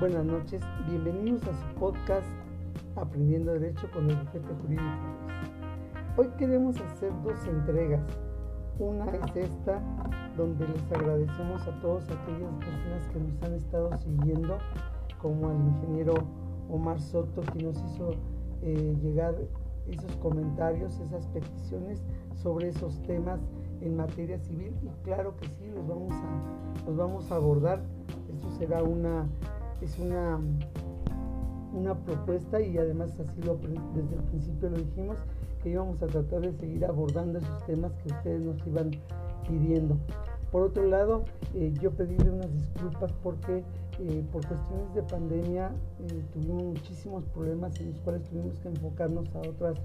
Buenas noches, bienvenidos a su podcast Aprendiendo Derecho con el bufete jurídico. Hoy queremos hacer dos entregas. Una es esta, donde les agradecemos a todas aquellas personas que nos han estado siguiendo, como al ingeniero Omar Soto, que nos hizo eh, llegar esos comentarios, esas peticiones sobre esos temas en materia civil y claro que sí, los vamos a, los vamos a abordar. Eso será una, es una, una propuesta y además así lo, desde el principio lo dijimos, que íbamos a tratar de seguir abordando esos temas que ustedes nos iban pidiendo. Por otro lado, eh, yo pedirle unas disculpas porque eh, por cuestiones de pandemia eh, tuvimos muchísimos problemas en los cuales tuvimos que enfocarnos a otras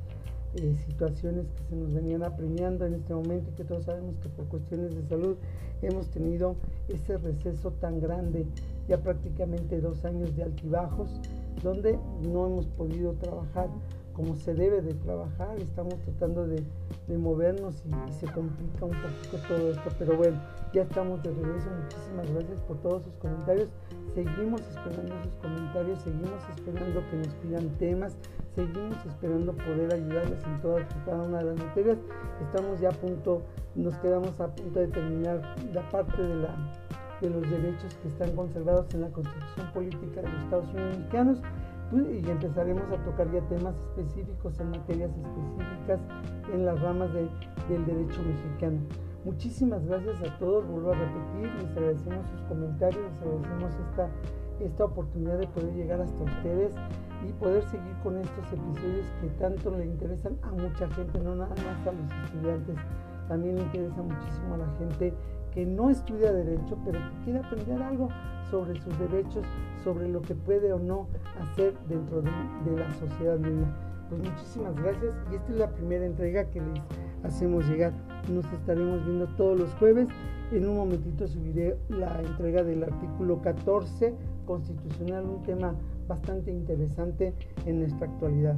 situaciones que se nos venían apremiando en este momento y que todos sabemos que por cuestiones de salud hemos tenido ese receso tan grande, ya prácticamente dos años de altibajos, donde no hemos podido trabajar como se debe de trabajar, estamos tratando de, movernos y, se complica un poquito todo esto, pero bueno, ya estamos de regreso, muchísimas gracias por todos sus comentarios, seguimos esperando sus comentarios, seguimos esperando que nos pidan temas, seguimos esperando poder ayudarles en todas cada una de las materias, estamos ya a punto, nos quedamos a punto de terminar la parte de la los derechos que están conservados en la Constitución Política de los Estados Unidos Mexicanos y empezaremos a tocar ya temas específicos en materias específicas en las ramas del derecho mexicano. Muchísimas gracias a todos, vuelvo a repetir, les agradecemos sus comentarios, les agradecemos esta, esta oportunidad de poder llegar hasta ustedes y poder seguir con estos episodios que tanto le interesan a mucha gente, no nada más a los estudiantes, también le interesa muchísimo a la gente que no estudia derecho, pero que quiere aprender algo sobre sus derechos, sobre lo que puede o no hacer dentro de, la sociedad misma. Pues muchísimas gracias y esta es la primera entrega que les hacemos llegar. Nos estaremos viendo todos los jueves. En un momentito subiré la entrega del artículo 14 constitucional, un tema bastante interesante en nuestra actualidad.